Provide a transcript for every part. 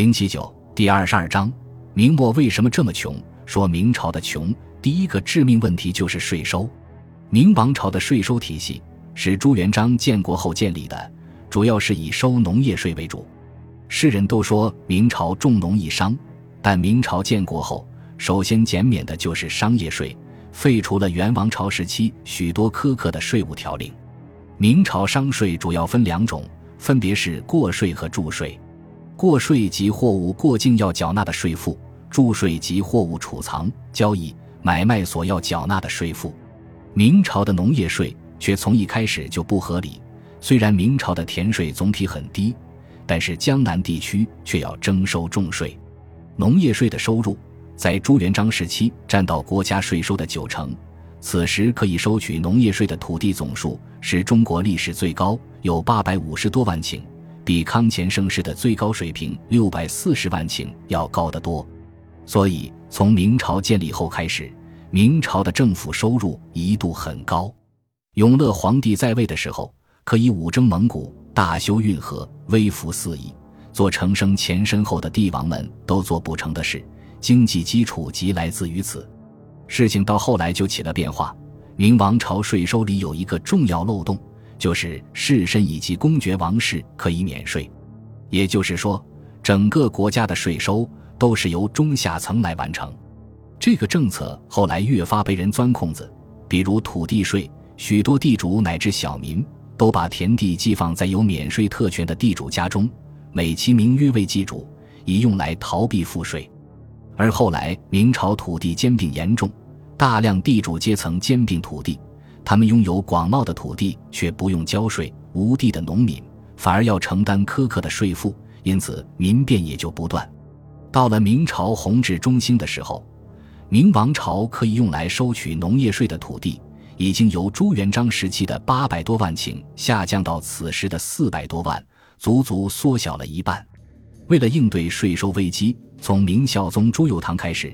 零七九第二十二章：明末为什么这么穷？说明朝的穷，第一个致命问题就是税收。明王朝的税收体系是朱元璋建国后建立的，主要是以收农业税为主。世人都说明朝重农抑商，但明朝建国后，首先减免的就是商业税，废除了元王朝时期许多苛刻的税务条令。明朝商税主要分两种，分别是过税和注税。过税及货物过境要缴纳的税赋，注税及货物储藏、交易、买卖所要缴纳的税赋。明朝的农业税却从一开始就不合理。虽然明朝的田税总体很低，但是江南地区却要征收重税。农业税的收入在朱元璋时期占到国家税收的九成，此时可以收取农业税的土地总数是中国历史最高，有八百五十多万顷。比康乾盛世的最高水平六百四十万顷要高得多，所以从明朝建立后开始，明朝的政府收入一度很高。永乐皇帝在位的时候，可以武征蒙古、大修运河、威服四夷，做成生前身后的帝王们都做不成的事，经济基础即来自于此。事情到后来就起了变化，明王朝税收里有一个重要漏洞。就是士绅以及公爵王室可以免税，也就是说，整个国家的税收都是由中下层来完成。这个政策后来越发被人钻空子，比如土地税，许多地主乃至小民都把田地寄放在有免税特权的地主家中，美其名曰为寄主，以用来逃避赋税。而后来明朝土地兼并严重，大量地主阶层兼并土地。他们拥有广袤的土地，却不用交税；无地的农民反而要承担苛刻的税赋，因此民变也就不断。到了明朝弘治中兴的时候，明王朝可以用来收取农业税的土地，已经由朱元璋时期的八百多万顷下降到此时的四百多万，足足缩小了一半。为了应对税收危机，从明孝宗朱佑樘开始，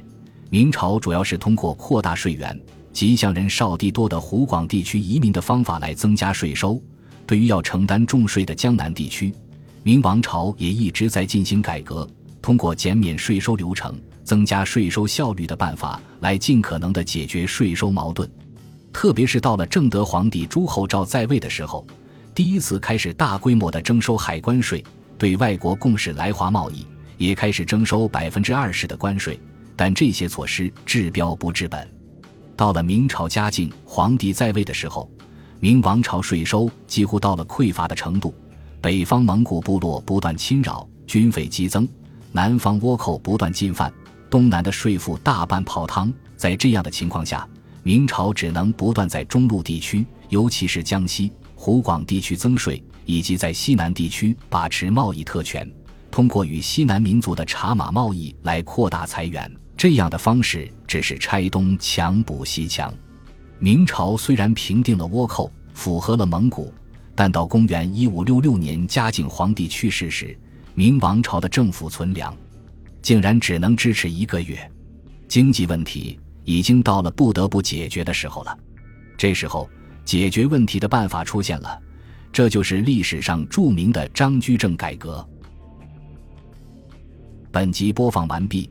明朝主要是通过扩大税源。及向人少地多的湖广地区移民的方法来增加税收。对于要承担重税的江南地区，明王朝也一直在进行改革，通过减免税收流程、增加税收效率的办法来尽可能的解决税收矛盾。特别是到了正德皇帝朱厚照在位的时候，第一次开始大规模的征收海关税，对外国贡使来华贸易也开始征收百分之二十的关税。但这些措施治标不治本。到了明朝嘉靖皇帝在位的时候，明王朝税收几乎到了匮乏的程度，北方蒙古部落不断侵扰，军费激增；南方倭寇不断进犯，东南的税赋大半泡汤。在这样的情况下，明朝只能不断在中路地区，尤其是江西、湖广地区增税，以及在西南地区把持贸易特权，通过与西南民族的茶马贸易来扩大财源。这样的方式只是拆东墙补西墙。明朝虽然平定了倭寇，符合了蒙古，但到公元一五六六年嘉靖皇帝去世时，明王朝的政府存粮竟然只能支持一个月。经济问题已经到了不得不解决的时候了。这时候，解决问题的办法出现了，这就是历史上著名的张居正改革。本集播放完毕。